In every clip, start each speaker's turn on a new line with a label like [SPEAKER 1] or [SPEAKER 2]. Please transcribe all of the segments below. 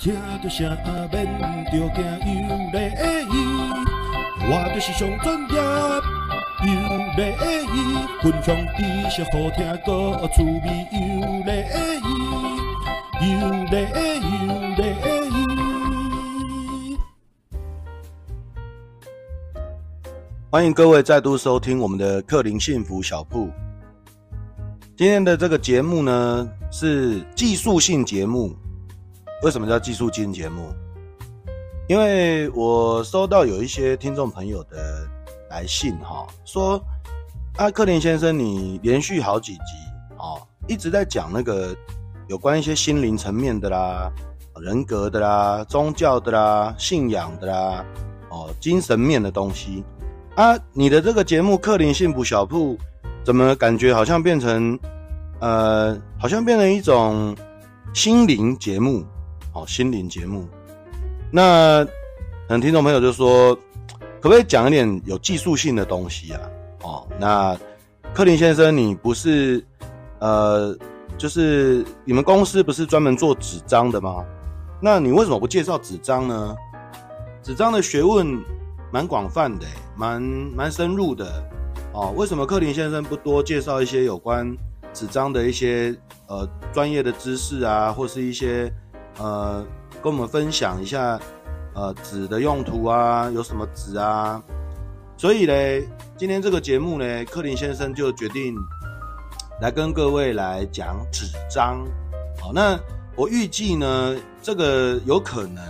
[SPEAKER 1] 听着声免着惊，有礼仪，我就是上专业，有礼仪，分享知识好听，个趣味，有礼仪，有礼仪，有礼仪。
[SPEAKER 2] 欢迎各位再度收听我们的克林幸福小铺。今天的这个节目呢，是技术性节目。为什么叫技术金节目？因为我收到有一些听众朋友的来信，哈，说啊，克林先生，你连续好几集，哦，一直在讲那个有关一些心灵层面的啦、人格的啦、宗教的啦、信仰的啦，哦，精神面的东西啊，你的这个节目《克林幸福小铺》，怎么感觉好像变成，呃，好像变成一种心灵节目？哦，心灵节目，那可能听众朋友就说，可不可以讲一点有技术性的东西啊？哦，那克林先生，你不是呃，就是你们公司不是专门做纸张的吗？那你为什么不介绍纸张呢？纸张的学问蛮广泛的，蛮蛮深入的哦。为什么克林先生不多介绍一些有关纸张的一些呃专业的知识啊，或是一些？呃，跟我们分享一下，呃，纸的用途啊，有什么纸啊？所以呢，今天这个节目呢，克林先生就决定来跟各位来讲纸张。好，那我预计呢，这个有可能，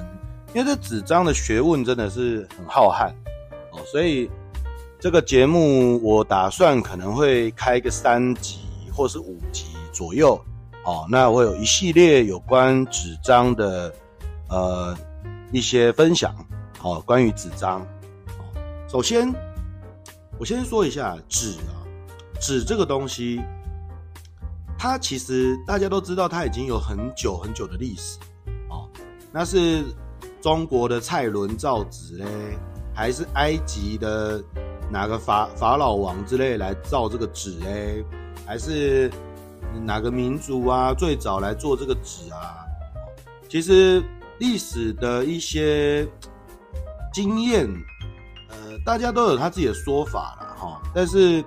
[SPEAKER 2] 因为这纸张的学问真的是很浩瀚哦，所以这个节目我打算可能会开个三集或是五集左右。哦，那我有一系列有关纸张的，呃，一些分享。哦，关于纸张，首先我先说一下纸啊，纸这个东西，它其实大家都知道，它已经有很久很久的历史。哦，那是中国的蔡伦造纸嘞，还是埃及的哪个法法老王之类来造这个纸嘞，还是？哪个民族啊，最早来做这个纸啊？其实历史的一些经验，呃，大家都有他自己的说法了哈。但是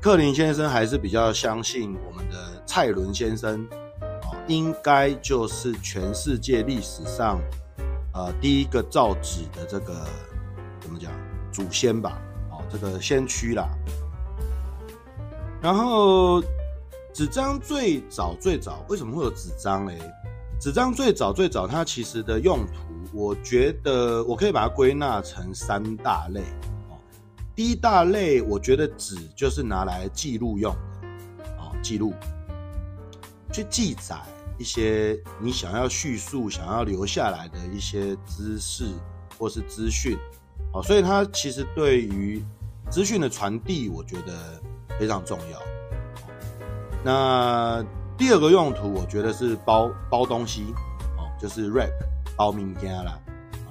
[SPEAKER 2] 克林先生还是比较相信我们的蔡伦先生，哦，应该就是全世界历史上呃第一个造纸的这个怎么讲祖先吧？哦，这个先驱啦。然后。纸张最早最早为什么会有纸张嘞？纸张最早最早它其实的用途，我觉得我可以把它归纳成三大类。第一大类，我觉得纸就是拿来记录用的，哦，记录，去记载一些你想要叙述、想要留下来的一些知识或是资讯，哦，所以它其实对于资讯的传递，我觉得非常重要。那第二个用途，我觉得是包包东西哦，就是 wrap 包物件啦，哦，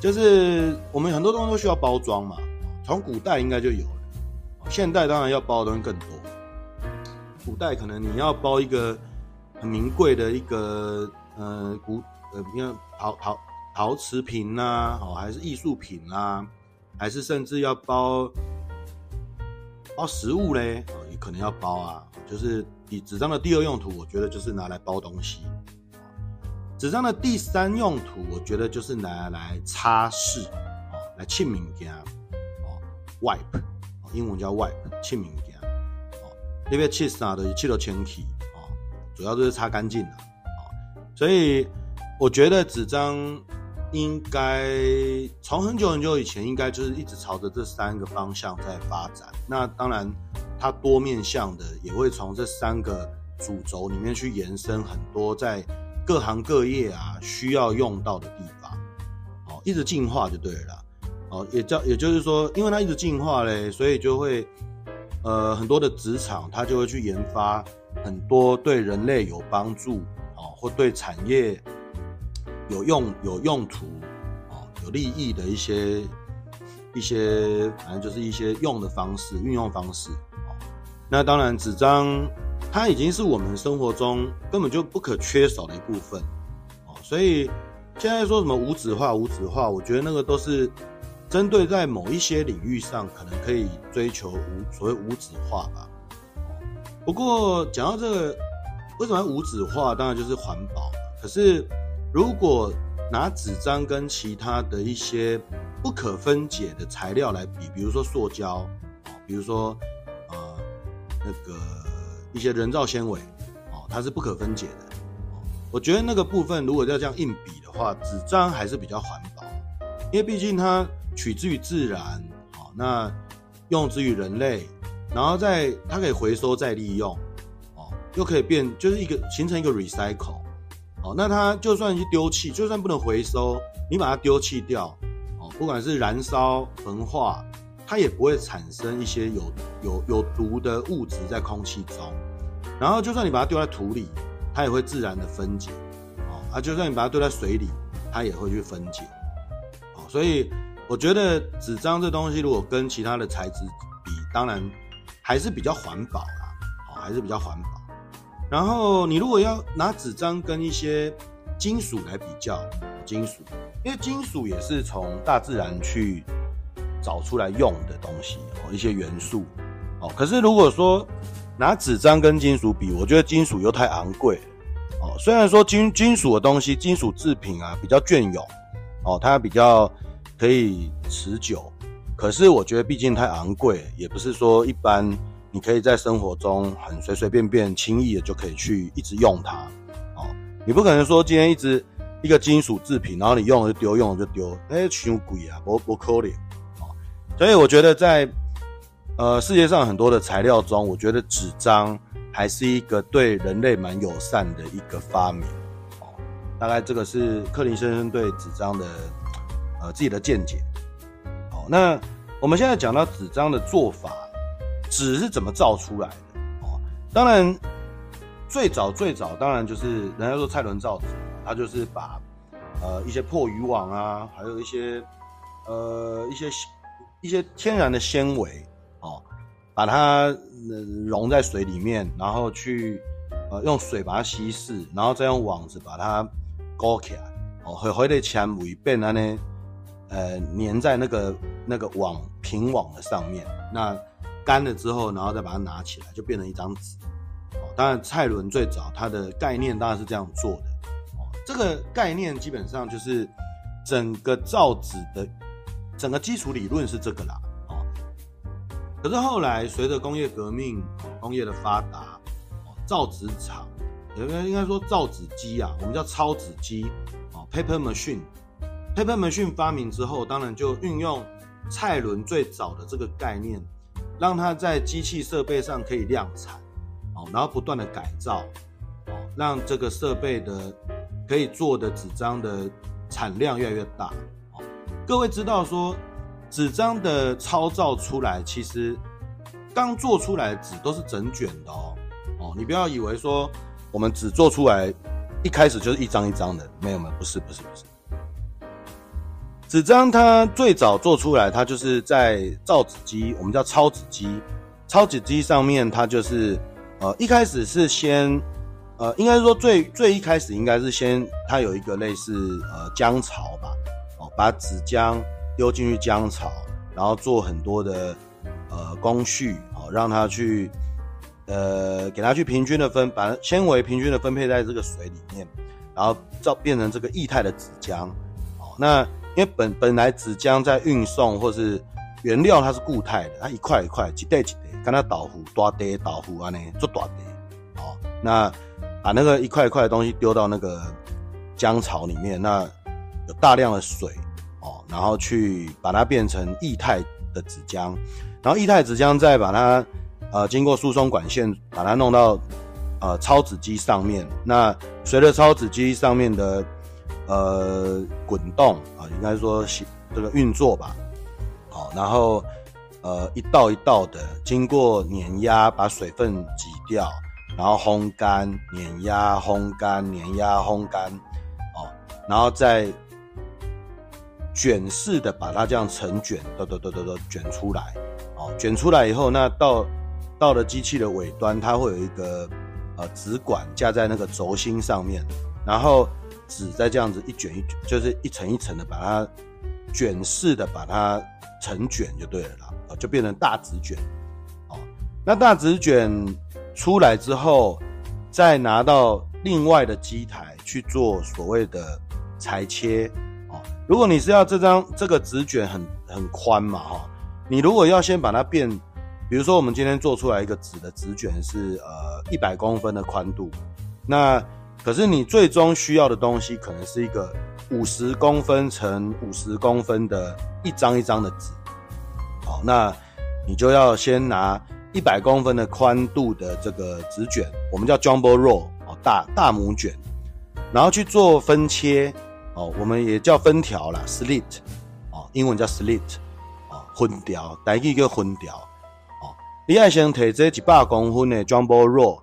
[SPEAKER 2] 就是我们很多东西都需要包装嘛，从古代应该就有了，现代当然要包的东西更多。古代可能你要包一个很名贵的一个呃古呃，你看陶陶陶瓷瓶呐，哦，还是艺术品啦，还是甚至要包包食物嘞，哦，也可能要包啊。就是以纸张的第二用途，我觉得就是拿来包东西。纸张的第三用途，我觉得就是拿来擦拭，哦，来清明件，哦，wipe，英文叫 wipe，清明件，哦，那边切啥的，切到清洗，哦，主要都是擦干净的，哦，所以我觉得纸张应该从很久很久以前，应该就是一直朝着这三个方向在发展。那当然。它多面向的，也会从这三个主轴里面去延伸很多在各行各业啊需要用到的地方，哦，一直进化就对了，哦，也叫也就是说，因为它一直进化嘞，所以就会呃很多的职场它就会去研发很多对人类有帮助哦，或对产业有用有用途哦有利益的一些一些反正就是一些用的方式运用方式。那当然，纸张它已经是我们生活中根本就不可缺少的一部分哦。所以，现在说什么无纸化、无纸化，我觉得那个都是针对在某一些领域上可能可以追求无所谓无纸化吧。不过讲到这个，为什么要无纸化？当然就是环保。可是如果拿纸张跟其他的一些不可分解的材料来比，比如说塑胶，比如说那个一些人造纤维，哦，它是不可分解的。我觉得那个部分如果要这样硬比的话，纸张还是比较环保，因为毕竟它取之于自然，好，那用之于人类，然后再它可以回收再利用，哦，又可以变，就是一个形成一个 recycle，哦，那它就算去丢弃，就算不能回收，你把它丢弃掉，哦，不管是燃烧、焚化，它也不会产生一些有有有毒的物质在空气中，然后就算你把它丢在土里。它也会自然的分解，哦，啊，就算你把它丢在水里，它也会去分解，哦，所以我觉得纸张这东西如果跟其他的材质比，当然还是比较环保啦，哦，还是比较环保。然后你如果要拿纸张跟一些金属来比较，金属，因为金属也是从大自然去找出来用的东西，哦，一些元素，哦，可是如果说拿纸张跟金属比，我觉得金属又太昂贵哦。虽然说金金属的东西，金属制品啊比较隽永哦，它比较可以持久，可是我觉得毕竟太昂贵，也不是说一般你可以在生活中很随随便便、轻易的就可以去一直用它哦。你不可能说今天一直一个金属制品，然后你用了就丢，用了就丢，哎，太贵啊，不不可能哦。所以我觉得在。呃，世界上很多的材料中，我觉得纸张还是一个对人类蛮友善的一个发明。哦，大概这个是克林先生对纸张的呃自己的见解。好，那我们现在讲到纸张的做法，纸是怎么造出来的？哦，当然最早最早当然就是人家说蔡伦造纸，他就是把呃一些破渔网啊，还有一些呃一些一些天然的纤维。哦，把它呃溶在水里面，然后去呃用水把它稀释，然后再用网子把它勾起来，哦，会会的纤维变得呢，呃粘在那个那个网平网的上面，那干了之后，然后再把它拿起来，就变成一张纸。哦，当然蔡伦最早他的概念当然是这样做的。哦，这个概念基本上就是整个造纸的整个基础理论是这个啦。可是后来随着工业革命、工业的发达，造纸厂，应该应该说造纸机啊，我们叫抄纸机，哦，paper machine，paper machine 发明之后，当然就运用蔡伦最早的这个概念，让它在机器设备上可以量产，哦，然后不断的改造，哦，让这个设备的可以做的纸张的产量越来越大，各位知道说。纸张的抄造出来，其实刚做出来的纸都是整卷的哦哦，你不要以为说我们纸做出来一开始就是一张一张的，没有没有，不是不是不是。纸张它最早做出来，它就是在造纸机，我们叫抄纸机，抄纸机上面它就是呃一开始是先呃应该说最最一开始应该是先它有一个类似呃浆槽吧，把纸浆。丢进去浆槽，然后做很多的呃工序，哦，让它去呃给它去平均的分，把纤维平均的分配在这个水里面，然后造变成这个液态的纸浆。哦，那因为本本来纸浆在运送或是原料它是固态的，它一块一块，一袋一袋，跟它豆腐大袋豆腐啊呢做大袋。哦，那把那个一块一块的东西丢到那个浆槽里面，那有大量的水。然后去把它变成液态的纸浆，然后液态纸浆再把它呃经过输送管线把它弄到呃抄纸机上面。那随着抄纸机上面的呃滚动啊、呃，应该说这个运作吧，好，然后呃一道一道的经过碾压把水分挤掉，然后烘干、碾压、烘干、碾压、烘干，哦，然后再。卷式的把它这样成卷，都都都都都卷出来，哦，卷出来以后，那到到了机器的尾端，它会有一个呃纸管架在那个轴心上面，然后纸再这样子一卷一卷，就是一层一层的把它卷式的把它成卷就对了啦，就变成大纸卷。哦，那大纸卷出来之后，再拿到另外的机台去做所谓的裁切。如果你是要这张这个纸卷很很宽嘛，哈，你如果要先把它变，比如说我们今天做出来一个纸的纸卷是呃一百公分的宽度，那可是你最终需要的东西可能是一个五十公分乘五十公分的一张一张的纸，好，那你就要先拿一百公分的宽度的这个纸卷，我们叫 jumbo roll 哦，大大母卷，然后去做分切。哦，我们也叫分条啦，slit，哦，英文叫 slit，哦，分条，台语叫分条，哦，你要先提这一百公分的 jumbo roll，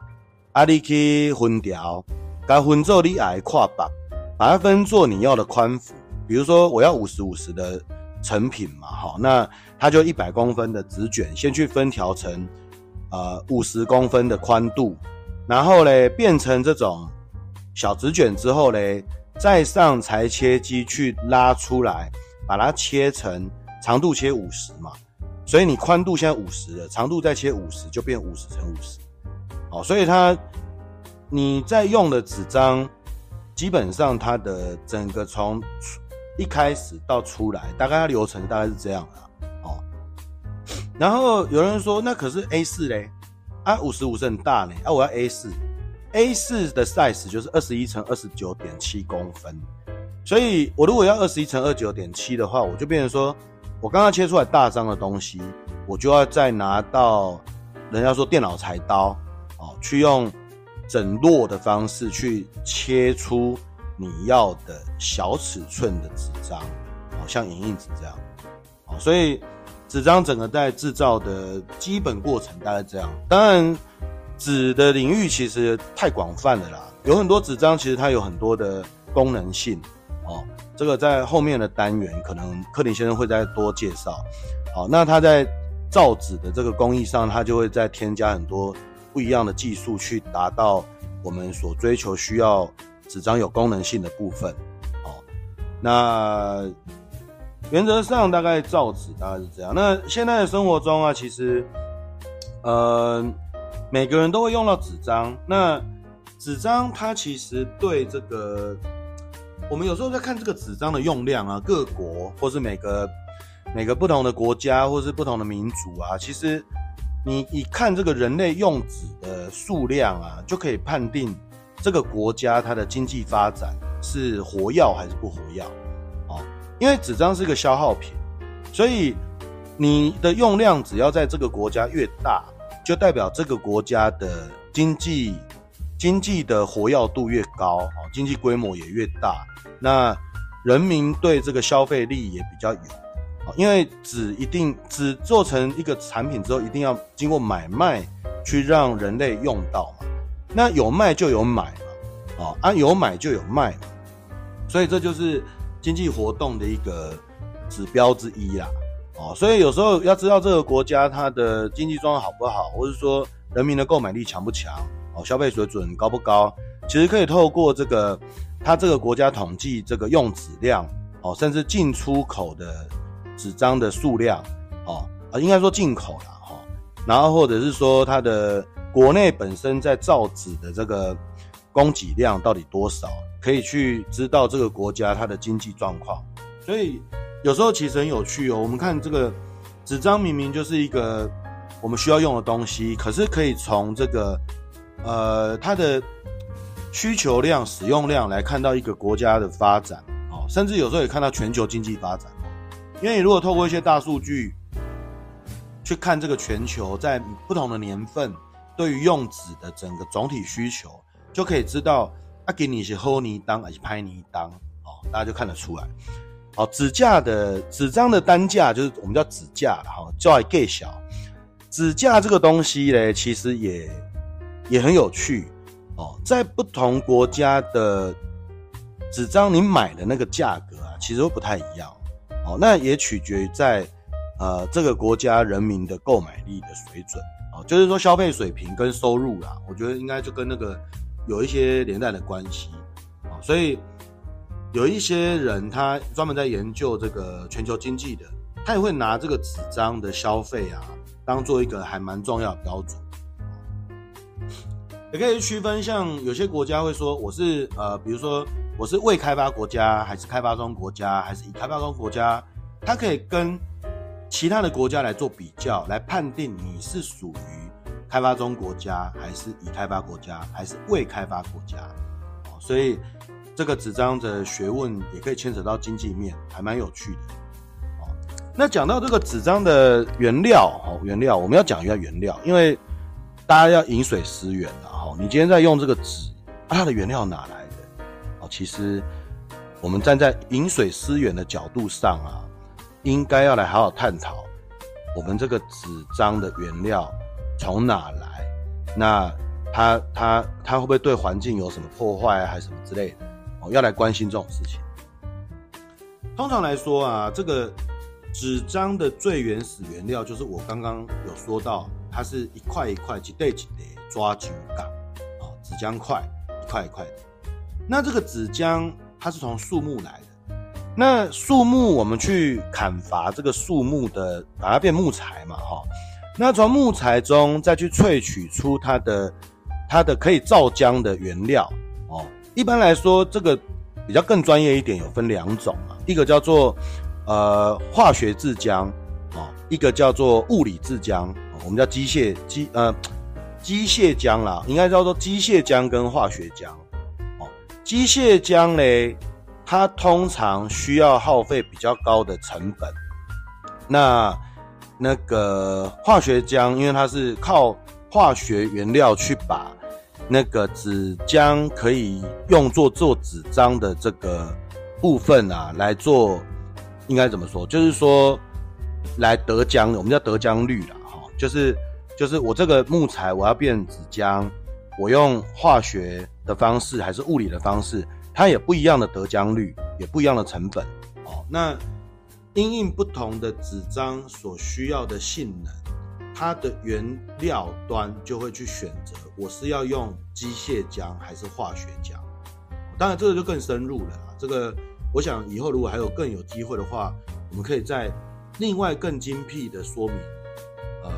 [SPEAKER 2] 啊，你去分条，该分做你爱跨把，把它分做你要的宽幅，比如说我要五十五十的成品嘛，好，那它就一百公分的纸卷，先去分条成呃五十公分的宽度，然后嘞变成这种小纸卷之后嘞。再上裁切机去拉出来，把它切成长度切五十嘛，所以你宽度现在五十了，长度再切五十就变五十乘五十，好，所以它你在用的纸张，基本上它的整个从一开始到出来，大概它流程大概是这样的，哦。然后有人说，那可是 A 四嘞，啊五十五是很大呢，啊我要 A 四。A 四的 size 就是二十一乘二十九点七公分，所以我如果要二十一乘二十九点七的话，我就变成说，我刚刚切出来大张的东西，我就要再拿到人家说电脑裁刀哦，去用整摞的方式去切出你要的小尺寸的纸张，哦，像影印纸这样，哦，所以纸张整个在制造的基本过程大概这样，当然。纸的领域其实太广泛了啦，有很多纸张其实它有很多的功能性哦。这个在后面的单元可能克林先生会再多介绍。好，那他在造纸的这个工艺上，他就会再添加很多不一样的技术，去达到我们所追求需要纸张有功能性的部分。哦，那原则上大概造纸大概是这样。那现在的生活中啊，其实，呃。每个人都会用到纸张，那纸张它其实对这个，我们有时候在看这个纸张的用量啊，各国或是每个每个不同的国家或是不同的民族啊，其实你一看这个人类用纸的数量啊，就可以判定这个国家它的经济发展是活跃还是不活跃哦。因为纸张是个消耗品，所以你的用量只要在这个国家越大。就代表这个国家的经济经济的活跃度越高，哦，经济规模也越大，那人民对这个消费力也比较有，因为纸一定纸做成一个产品之后，一定要经过买卖去让人类用到嘛，那有卖就有买嘛，啊，有买就有卖嘛，所以这就是经济活动的一个指标之一啦。哦，所以有时候要知道这个国家它的经济状况好不好，或者说人民的购买力强不强，哦，消费水准高不高，其实可以透过这个它这个国家统计这个用纸量，哦，甚至进出口的纸张的数量，哦，啊，应该说进口啦，哈，然后或者是说它的国内本身在造纸的这个供给量到底多少，可以去知道这个国家它的经济状况，所以。有时候其实很有趣哦，我们看这个纸张明明就是一个我们需要用的东西，可是可以从这个呃它的需求量、使用量来看到一个国家的发展哦，甚至有时候也看到全球经济发展。因为你如果透过一些大数据去看这个全球在不同的年份对于用纸的整个总体需求，就可以知道啊给你是厚泥当还是拍泥当哦，大家就看得出来。好，纸价的纸张的单价就是我们叫纸价了哈，叫计小。纸价这个东西呢，其实也也很有趣哦。在不同国家的纸张，你买的那个价格啊，其实都不太一样哦。那也取决于在呃这个国家人民的购买力的水准哦，就是说消费水平跟收入啦，我觉得应该就跟那个有一些连带的关系啊。所以有一些人他专门在研究这个全球经济的，他也会拿这个纸张的消费啊，当做一个还蛮重要的标准。也可以区分，像有些国家会说我是呃，比如说我是未开发国家，还是开发中国家，还是已开发中国家，它可以跟其他的国家来做比较，来判定你是属于开发中国家，还是已开发国家，还是未开发国家。哦，所以这个纸张的学问也可以牵扯到经济面，还蛮有趣的。哦，那讲到这个纸张的原料，哦，原料我们要讲一下原料，因为大家要饮水思源啊。你今天在用这个纸，啊，它的原料哪来的？哦，其实我们站在饮水思源的角度上啊，应该要来好好探讨我们这个纸张的原料从哪来？那它它它会不会对环境有什么破坏啊，还是什么之类的？要来关心这种事情。通常来说啊，这个纸张的最原始原料就是我刚刚有说到，它是一块一块，几对几对抓酒杆。纸浆块一块一块的，那这个纸浆它是从树木来的，那树木我们去砍伐这个树木的，把它变木材嘛，哈，那从木材中再去萃取出它的它的可以造浆的原料。一般来说，这个比较更专业一点，有分两种啊，一个叫做呃化学制浆哦，一个叫做物理制浆，我们叫机械机呃。机械浆啦，应该叫做机械浆跟化学浆。哦，机械浆嘞，它通常需要耗费比较高的成本。那那个化学浆，因为它是靠化学原料去把那个纸浆可以用作做纸张的这个部分啊，来做，应该怎么说？就是说来得浆，我们叫得浆率啦，哈，就是。就是我这个木材，我要变纸浆，我用化学的方式还是物理的方式，它也不一样的得浆率，也不一样的成本哦。那因应不同的纸张所需要的性能，它的原料端就会去选择，我是要用机械浆还是化学浆。当然这个就更深入了啦，这个我想以后如果还有更有机会的话，我们可以再另外更精辟的说明。呃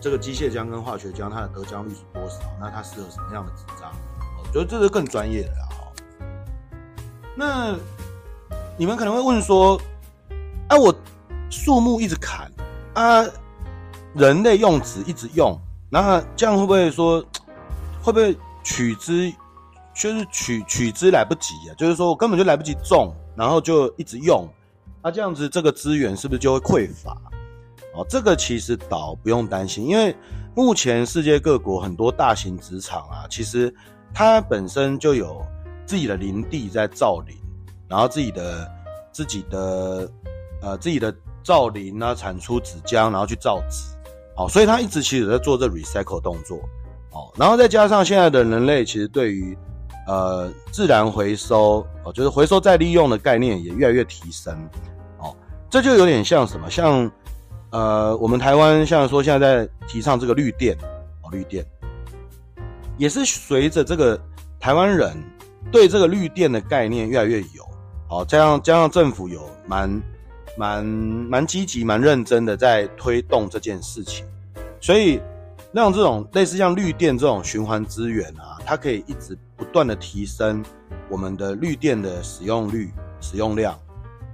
[SPEAKER 2] 这个机械浆跟化学浆，它的得浆率是多少？那它适合什么样的纸张？我觉得这是更专业的啊。那你们可能会问说：啊，我树木一直砍啊，人类用纸一直用，那这样会不会说，会不会取之，就是取取之来不及啊？就是说我根本就来不及种，然后就一直用，那这样子这个资源是不是就会匮乏？哦，这个其实倒不用担心，因为目前世界各国很多大型纸厂啊，其实它本身就有自己的林地在造林，然后自己的自己的呃自己的造林啊，产出纸浆，然后去造纸，所以它一直其实在做这 recycle 动作，哦，然后再加上现在的人类其实对于呃自然回收哦，就是回收再利用的概念也越来越提升，哦，这就有点像什么，像。呃，我们台湾像说现在在提倡这个绿电哦，绿电。也是随着这个台湾人对这个绿电的概念越来越有，哦，加上加上政府有蛮蛮蛮积极、蛮认真的在推动这件事情，所以让这种类似像绿电这种循环资源啊，它可以一直不断的提升我们的绿电的使用率、使用量，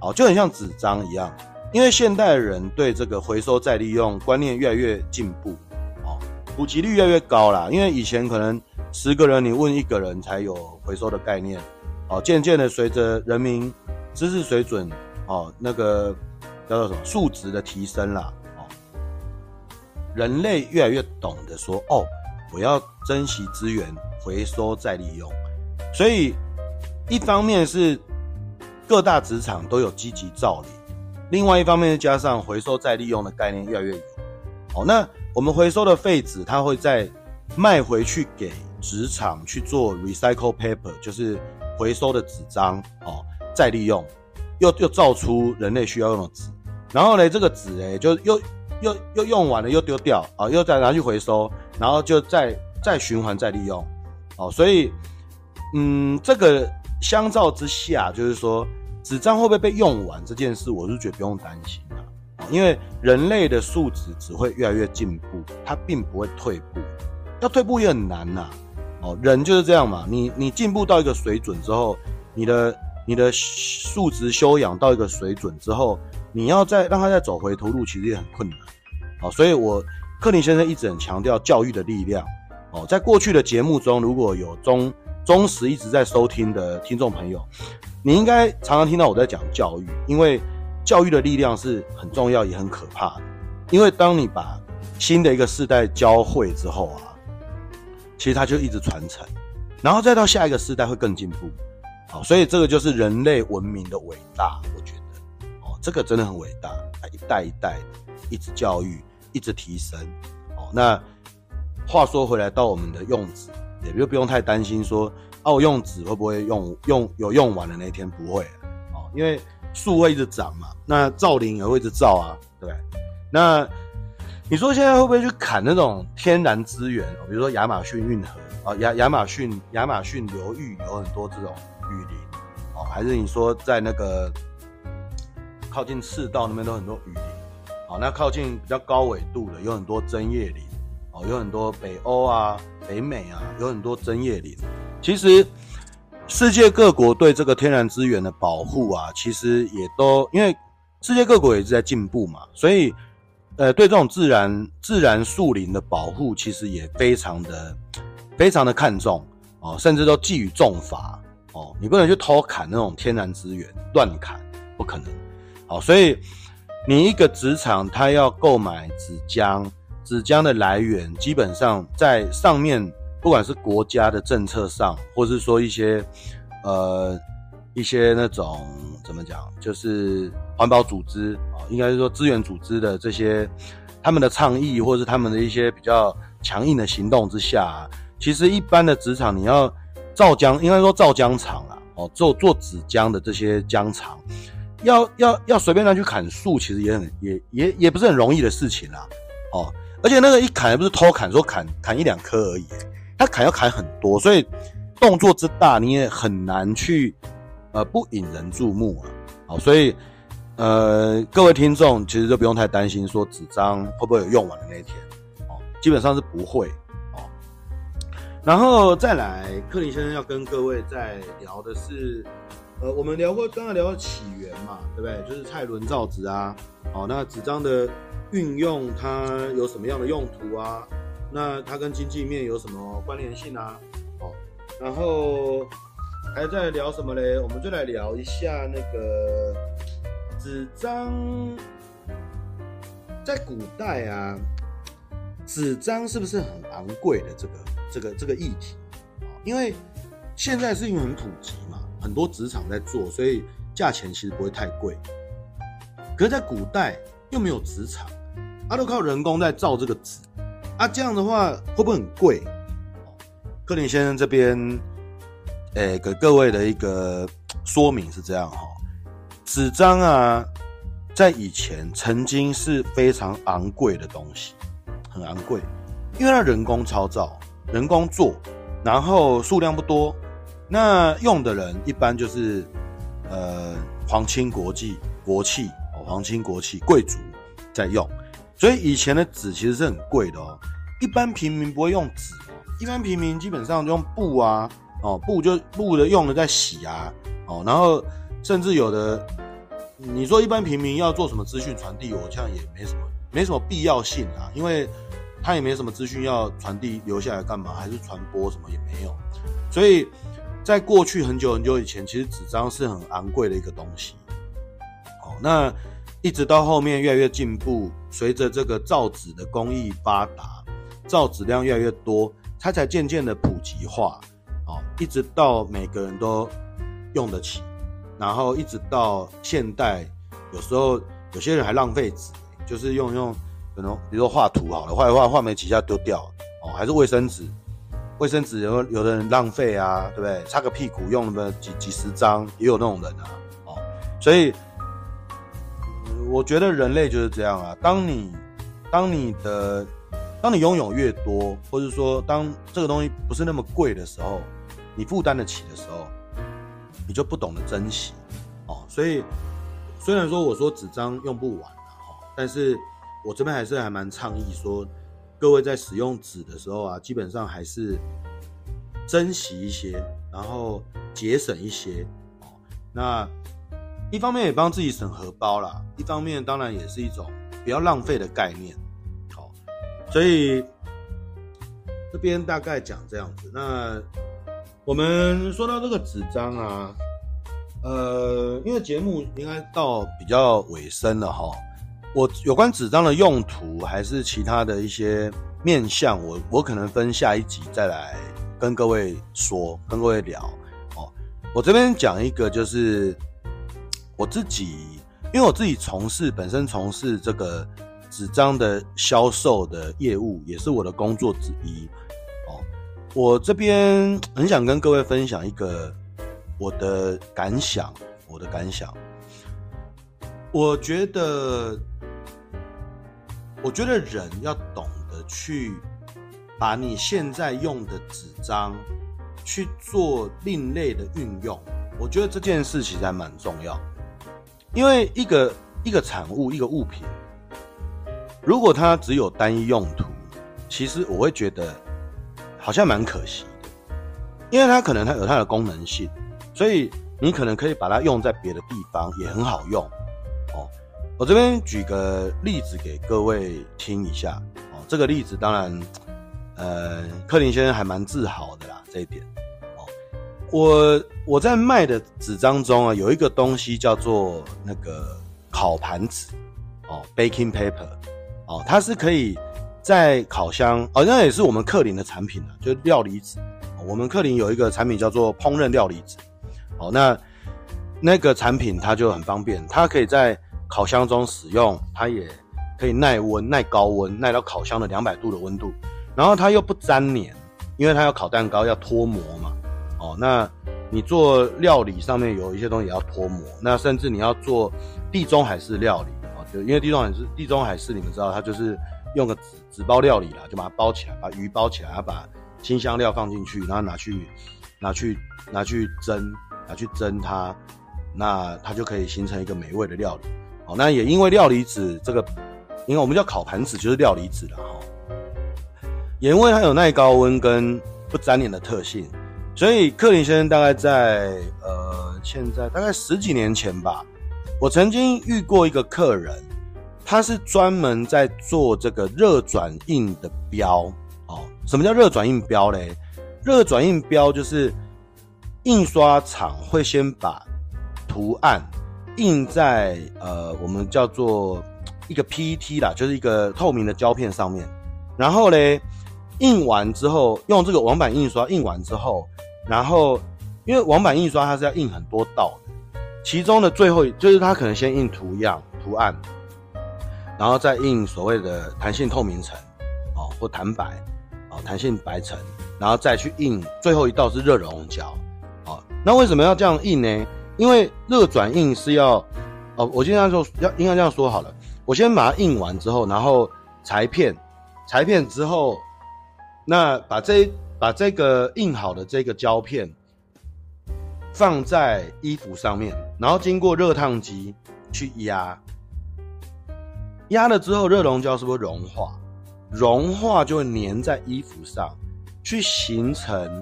[SPEAKER 2] 哦，就很像纸张一样。因为现代人对这个回收再利用观念越来越进步，哦，普及率越来越高啦。因为以前可能十个人你问一个人才有回收的概念，哦，渐渐的随着人民知识水准，哦，那个叫做什么素质的提升啦，人类越来越懂得说，哦，我要珍惜资源，回收再利用。所以一方面是各大纸厂都有积极造林。另外一方面，加上回收再利用的概念越来越有，哦，那我们回收的废纸，它会再卖回去给纸厂去做 recycle paper，就是回收的纸张，哦，再利用，又又造出人类需要用的纸，然后呢，这个纸呢就又又又用完了又丢掉，啊、又再拿去回收，然后就再再循环再利用，哦，所以，嗯，这个相较之下，就是说纸张会不会被用完这件事，我是觉得不用担心啊，因为人类的素质只会越来越进步，它并不会退步，要退步也很难呐。哦，人就是这样嘛，你你进步到一个水准之后，你的你的素质修养到一个水准之后，你要再让他再走回头路，其实也很困难。哦，所以我克林先生一直很强调教育的力量。哦，在过去的节目中，如果有忠忠实一直在收听的听众朋友，你应该常常听到我在讲教育，因为教育的力量是很重要也很可怕的。因为当你把新的一个世代教会之后啊，其实它就一直传承，然后再到下一个世代会更进步。好，所以这个就是人类文明的伟大，我觉得哦，这个真的很伟大，一代一代的一直教育，一直提升。哦，那。话说回来，到我们的用纸，也就不用太担心说，哦、用纸会不会用用有用完的那天不会哦，因为树会一直长嘛，那造林也会一直造啊，对不对？那你说现在会不会去砍那种天然资源？哦比如说亚马逊运河啊，亚亚马逊亚马逊流域有很多这种雨林哦，还是你说在那个靠近赤道那边都很多雨林？好，那靠近比较高纬度的有很多针叶林。哦有很多北欧啊、北美啊，有很多针叶林。其实世界各国对这个天然资源的保护啊，其实也都因为世界各国也是在进步嘛，所以呃，对这种自然自然树林的保护，其实也非常的非常的看重哦，甚至都寄予重罚哦。你不能去偷砍那种天然资源，乱砍不可能。好，所以你一个纸厂，它要购买纸浆。纸浆的来源基本上在上面，不管是国家的政策上，或是说一些呃一些那种怎么讲，就是环保组织啊，应该是说资源组织的这些他们的倡议，或是他们的一些比较强硬的行动之下，其实一般的纸厂你要造浆，应该说造浆厂啦，哦，做做纸浆的这些浆厂，要要要随便拿去砍树，其实也很也也也不是很容易的事情啦，哦。而且那个一砍也不是偷砍，说砍砍一两颗而已，他砍要砍很多，所以动作之大，你也很难去呃不引人注目啊。好，所以呃各位听众其实就不用太担心说纸张会不会有用完的那一天哦，基本上是不会。然后再来，克林先生要跟各位再聊的是，呃，我们聊过刚刚聊的起源嘛，对不对？就是蔡伦造纸啊，好，那纸张的。运用它有什么样的用途啊？那它跟经济面有什么关联性啊？哦，然后还在聊什么嘞？我们就来聊一下那个纸张，在古代啊，纸张是不是很昂贵的这个这个这个议题？因为现在是因为很普及嘛，很多纸厂在做，所以价钱其实不会太贵。可是，在古代又没有纸厂。他都靠人工在造这个纸，啊，这样的话会不会很贵？克林先生这边，诶、给各位的一个说明是这样哈，纸张啊，在以前曾经是非常昂贵的东西，很昂贵，因为它人工操造，人工做，然后数量不多，那用的人一般就是呃皇亲国戚、国戚哦，皇亲国戚、贵族在用。所以以前的纸其实是很贵的哦，一般平民不会用纸哦，一般平民基本上就用布啊，哦，布就布的用的在洗啊，哦，然后甚至有的，你说一般平民要做什么资讯传递，我这样也没什么没什么必要性啊，因为他也没什么资讯要传递留下来干嘛，还是传播什么也没有，所以在过去很久很久以前，其实纸张是很昂贵的一个东西，哦，那。一直到后面越来越进步，随着这个造纸的工艺发达，造纸量越来越多，它才渐渐的普及化，哦，一直到每个人都用得起，然后一直到现代，有时候有些人还浪费纸，就是用用可能比如说画图好了，画一画画没几下丢掉，哦，还是卫生纸，卫生纸有有的人浪费啊，对不对？擦个屁股用那么几几十张，也有那种人啊，哦，所以。我觉得人类就是这样啊。当你，当你的，当你拥有越多，或者说当这个东西不是那么贵的时候，你负担得起的时候，你就不懂得珍惜哦。所以虽然说我说纸张用不完，但是我这边还是还蛮倡议说，各位在使用纸的时候啊，基本上还是珍惜一些，然后节省一些哦。那一方面也帮自己省荷包啦，一方面当然也是一种不要浪费的概念。好，所以这边大概讲这样子。那我们说到这个纸张啊，呃，因为节目应该到比较尾声了哈。我有关纸张的用途还是其他的一些面向，我我可能分下一集再来跟各位说，跟各位聊。哦，我这边讲一个就是我自己，因为我自己从事本身从事这个纸张的销售的业务，也是我的工作之一哦。我这边很想跟各位分享一个我的感想，我的感想。我觉得，我觉得人要懂得去把你现在用的纸张去做另类的运用。我觉得这件事其实还蛮重要，因为一个一个产物，一个物品，如果它只有单一用途，其实我会觉得。好像蛮可惜的，因为它可能它有它的功能性，所以你可能可以把它用在别的地方，也很好用。我这边举个例子给各位听一下哦。这个例子当然，呃，克林先生还蛮自豪的啦，这一点哦。我我在卖的纸张中啊，有一个东西叫做那个烤盘纸哦，baking paper 哦，它是可以。在烤箱哦，那也是我们克林的产品了，就料理纸。我们克林有一个产品叫做烹饪料理纸。哦，那那个产品它就很方便，它可以在烤箱中使用，它也可以耐温、耐高温、耐到烤箱的两百度的温度。然后它又不粘黏，因为它要烤蛋糕要脱模嘛。哦，那你做料理上面有一些东西要脱模，那甚至你要做地中海式料理啊，就因为地中海式地中海式，你们知道它就是。用个纸纸包料理啦，就把它包起来，把鱼包起来，把清香料放进去，然后拿去拿去拿去蒸，拿去蒸它，那它就可以形成一个美味的料理。好，那也因为料理纸这个，因为我们叫烤盘纸，就是料理纸了哈。也因为它有耐高温跟不粘连的特性，所以克林先生大概在呃现在大概十几年前吧，我曾经遇过一个客人。他是专门在做这个热转印的标哦。什么叫热转印标嘞？热转印标就是印刷厂会先把图案印在呃，我们叫做一个 PET 啦，就是一个透明的胶片上面。然后嘞，印完之后，用这个网版印刷印完之后，然后因为网版印刷它是要印很多道的，其中的最后就是它可能先印图样图案。然后再印所谓的弹性透明层，哦，或弹白，哦，弹性白层，然后再去印最后一道是热熔胶，哦，那为什么要这样印呢？因为热转印是要，哦，我今天说要应该这样说好了，我先把它印完之后，然后裁片，裁片之后，那把这把这个印好的这个胶片放在衣服上面，然后经过热烫机去压。压了之后，热熔胶是不是融化？融化就会粘在衣服上，去形成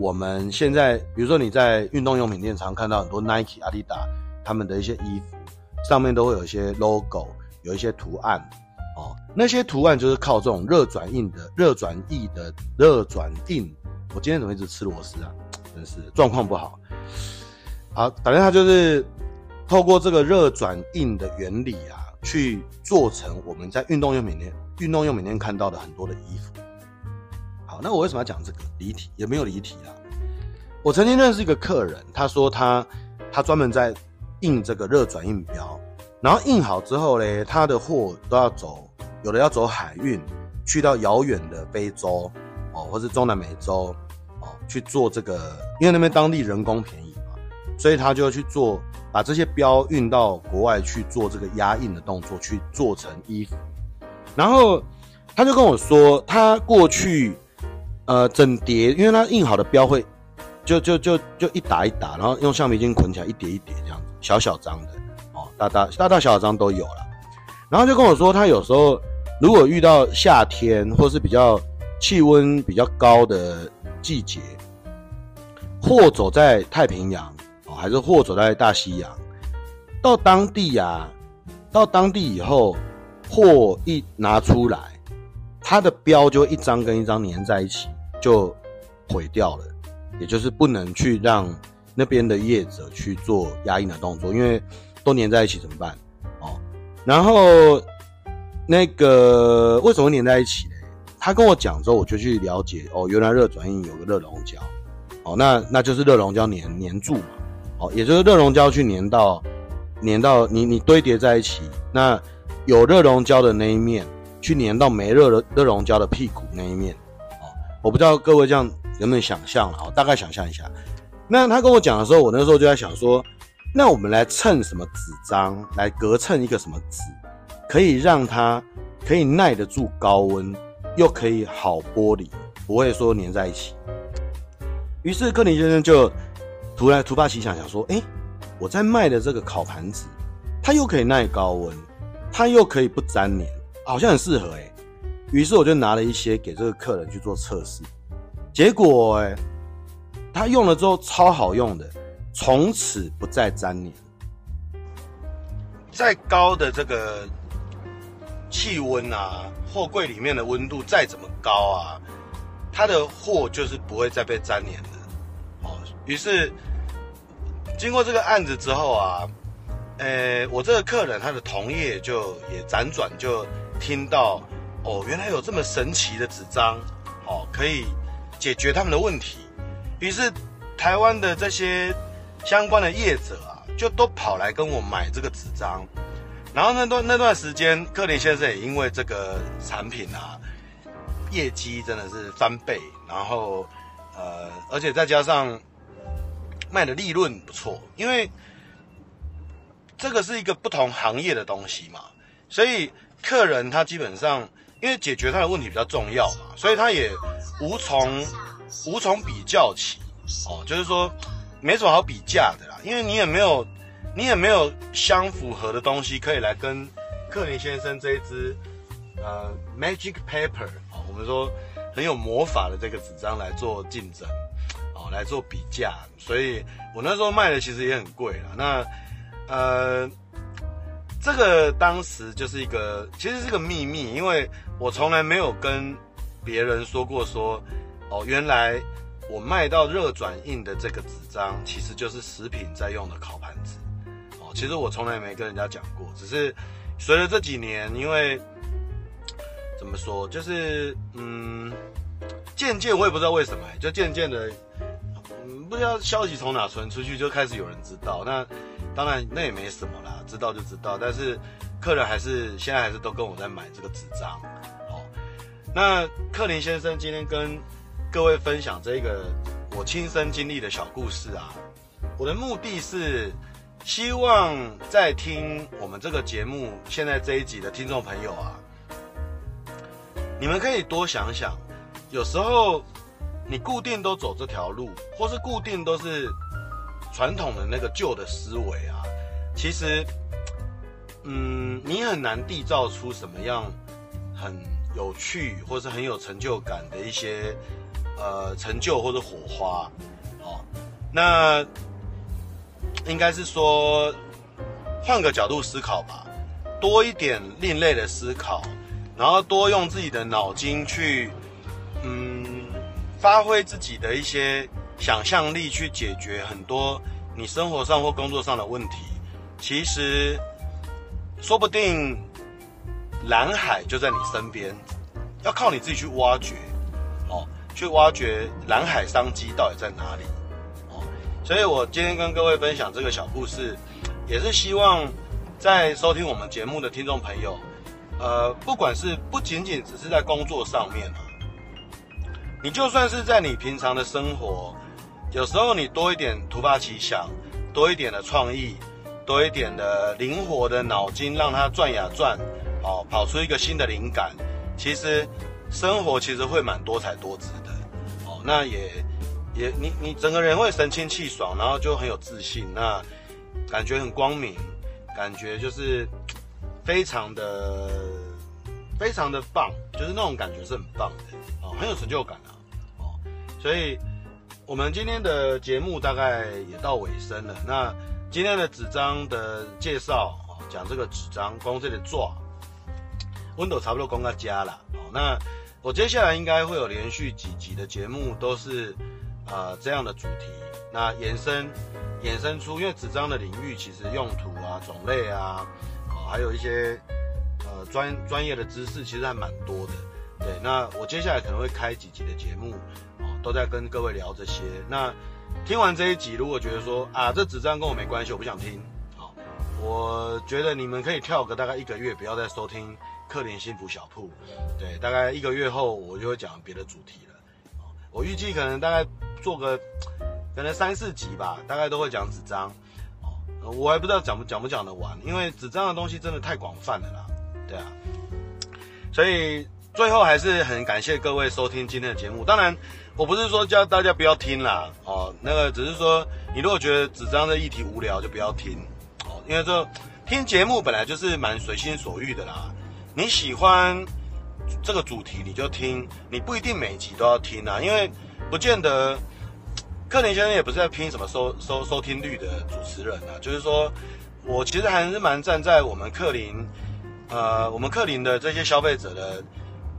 [SPEAKER 2] 我们现在，比如说你在运动用品店常看到很多 Nike、阿迪达他们的一些衣服，上面都会有一些 logo，有一些图案哦。那些图案就是靠这种热转印的、热转印的、热转印。我今天怎么一直吃螺丝啊？真是状况不好。好，反正它就是透过这个热转印的原理啊。去做成我们在运动用品店、运动用品店看到的很多的衣服。那我为什么要讲这个离题？也没有离题啦。我曾经认识一个客人，他说他他专门在印这个热转印标，然后印好之后嘞，他的货都要走，有的要走海运，去到遥远的非洲哦，或是中南美洲哦去做这个，因为那边当地人工便宜嘛，所以他就要去做。把这些标运到国外去做这个压印的动作，去做成衣服。然后他就跟我说，他过去呃整叠，因为他印好的标会就就就就一打一打，然后用橡皮筋捆起来，一叠一叠这样子，小小张的哦，大大大大小小张都有了。然后就跟我说，他有时候如果遇到夏天或是比较气温比较高的季节，或走在太平洋哦，还是或走在大西洋，到当地啊，到当地以后，货一拿出来，它的标就一张跟一张粘在一起，就毁掉了。也就是不能去让那边的业者去做压印的动作，因为都粘在一起怎么办？哦，然后那个为什么会粘在一起呢？他跟我讲之后，我就去了解哦，原来热转印有个热熔胶，哦，那那就是热熔胶粘粘住嘛，哦，也就是热熔胶去粘到粘到你你堆叠在一起，那有热熔胶的那一面去粘到没热的热熔胶的屁股那一面，我不知道各位这样。能不能想象了？我，大概想象一下。那他跟我讲的时候，我那时候就在想说，那我们来衬什么纸张，来隔衬一个什么纸，可以让它可以耐得住高温，又可以好剥离，不会说粘在一起。于是克林先生就突然突发奇想，想说，诶，我在卖的这个烤盘纸，它又可以耐高温，它又可以不粘黏，好像很适合诶。于是我就拿了一些给这个客人去做测试。结果哎、欸，他用了之后超好用的，从此不再粘黏。再高的这个气温啊，货柜里面的温度再怎么高啊，它的货就是不会再被粘黏的。哦，于是经过这个案子之后啊，呃、我这个客人他的同业就也辗转就听到，哦，原来有这么神奇的纸张，哦，可以。解决他们的问题，于是台湾的这些相关的业者啊，就都跑来跟我买这个纸张。然后那段那段时间，克林先生也因为这个产品啊，业绩真的是翻倍。然后呃，而且再加上卖的利润不错，因为这个是一个不同行业的东西嘛，所以客人他基本上因为解决他的问题比较重要嘛，所以他也。无从无从比较起哦，就是说没什么好比价的啦，因为你也没有你也没有相符合的东西可以来跟克林先生这一支呃 Magic Paper 哦，我们说很有魔法的这个纸张来做竞争哦，来做比价，所以我那时候卖的其实也很贵啦。那呃，这个当时就是一个其实是个秘密，因为我从来没有跟。别人说过说，哦，原来我卖到热转印的这个纸张，其实就是食品在用的烤盘子，哦，其实我从来没跟人家讲过，只是随着这几年，因为怎么说，就是嗯，渐渐我也不知道为什么，就渐渐的，不知道消息从哪传出去，就开始有人知道。那当然那也没什么啦，知道就知道，但是客人还是现在还是都跟我在买这个纸张。那克林先生今天跟各位分享这个我亲身经历的小故事啊，我的目的是希望在听我们这个节目现在这一集的听众朋友啊，你们可以多想想，有时候你固定都走这条路，或是固定都是传统的那个旧的思维啊，其实，嗯，你很难缔造出什么样很。有趣或是很有成就感的一些呃成就或者火花，哦，那应该是说换个角度思考吧，多一点另类的思考，然后多用自己的脑筋去嗯发挥自己的一些想象力去解决很多你生活上或工作上的问题，其实说不定。蓝海就在你身边，要靠你自己去挖掘，哦，去挖掘蓝海商机到底在哪里，哦，所以我今天跟各位分享这个小故事，也是希望在收听我们节目的听众朋友，呃，不管是不仅仅只是在工作上面啊，你就算是在你平常的生活，有时候你多一点突发奇想，多一点的创意，多一点的灵活的脑筋，让它转呀转。哦，跑出一个新的灵感，其实生活其实会蛮多彩多姿的。哦，那也也你你整个人会神清气爽，然后就很有自信，那感觉很光明，感觉就是非常的非常的棒，就是那种感觉是很棒的哦，很有成就感啊，所以我们今天的节目大概也到尾声了。那今天的纸张的介绍啊，讲这个纸张公这里做，温度差不多光到家了。那我接下来应该会有连续几集的节目都是。啊、呃，这样的主题，那延伸衍生出，因为纸张的领域其实用途啊、种类啊，哦、还有一些呃专专业的知识，其实还蛮多的。对，那我接下来可能会开几集的节目，都在跟各位聊这些。那听完这一集，如果觉得说啊，这纸张跟我没关系，我不想听，好、我觉得你们可以跳个大概一个月，不要再收听克林幸福小铺。对，大概一个月后，我就会讲别的主题了。我预计可能大概。做个可能三四集吧，大概都会讲纸张，哦，我还不知道讲不讲不讲得完，因为纸张的东西真的太广泛了啦，对啊，所以最后还是很感谢各位收听今天的节目。当然，我不是说叫大家不要听啦，哦，那个只是说你如果觉得纸张的议题无聊就不要听，哦，因为这听节目本来就是蛮随心所欲的啦，你喜欢这个主题你就听，你不一定每集都要听啊，因为不见得。克林先生也不是在拼什么收收收听率的主持人啊，就是说，我其实还是蛮站在我们克林，呃，我们克林的这些消费者的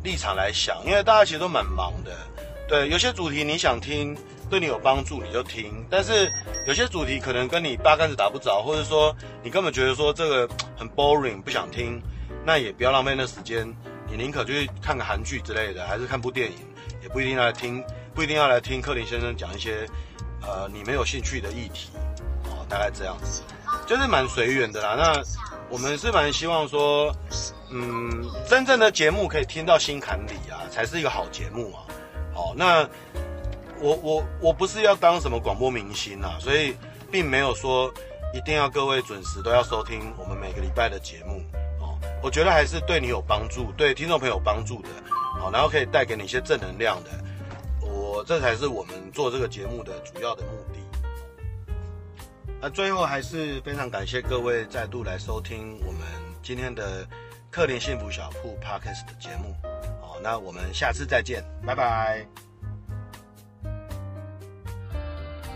[SPEAKER 2] 立场来想，因为大家其实都蛮忙的，对，有些主题你想听，对你有帮助你就听，但是有些主题可能跟你八竿子打不着，或者说你根本觉得说这个很 boring 不想听，那也不要浪费那时间，你宁可去看个韩剧之类的，还是看部电影，也不一定要来听。不一定要来听克林先生讲一些，呃，你没有兴趣的议题，哦，大概这样子，就是蛮随缘的啦。那我们是蛮希望说，嗯，真正的节目可以听到心坎里啊，才是一个好节目啊。好，那我我我不是要当什么广播明星啊，所以并没有说一定要各位准时都要收听我们每个礼拜的节目哦。我觉得还是对你有帮助，对听众朋友有帮助的，好，然后可以带给你一些正能量的。我这才是我们做这个节目的主要的目的。那最后还是非常感谢各位再度来收听我们今天的克林幸福小铺 Podcast 的节目。好，那我们下次再见，拜拜。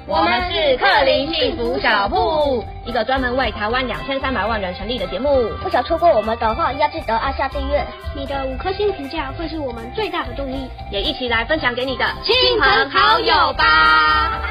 [SPEAKER 3] 我们是克林幸福小铺，一个专门为台湾两千三百万人成立的节目。
[SPEAKER 4] 不想错过我们的话，要记得按下订阅。
[SPEAKER 5] 你的五颗星评价会是我们最大的动力，
[SPEAKER 3] 也一起来分享给你的亲朋好友吧。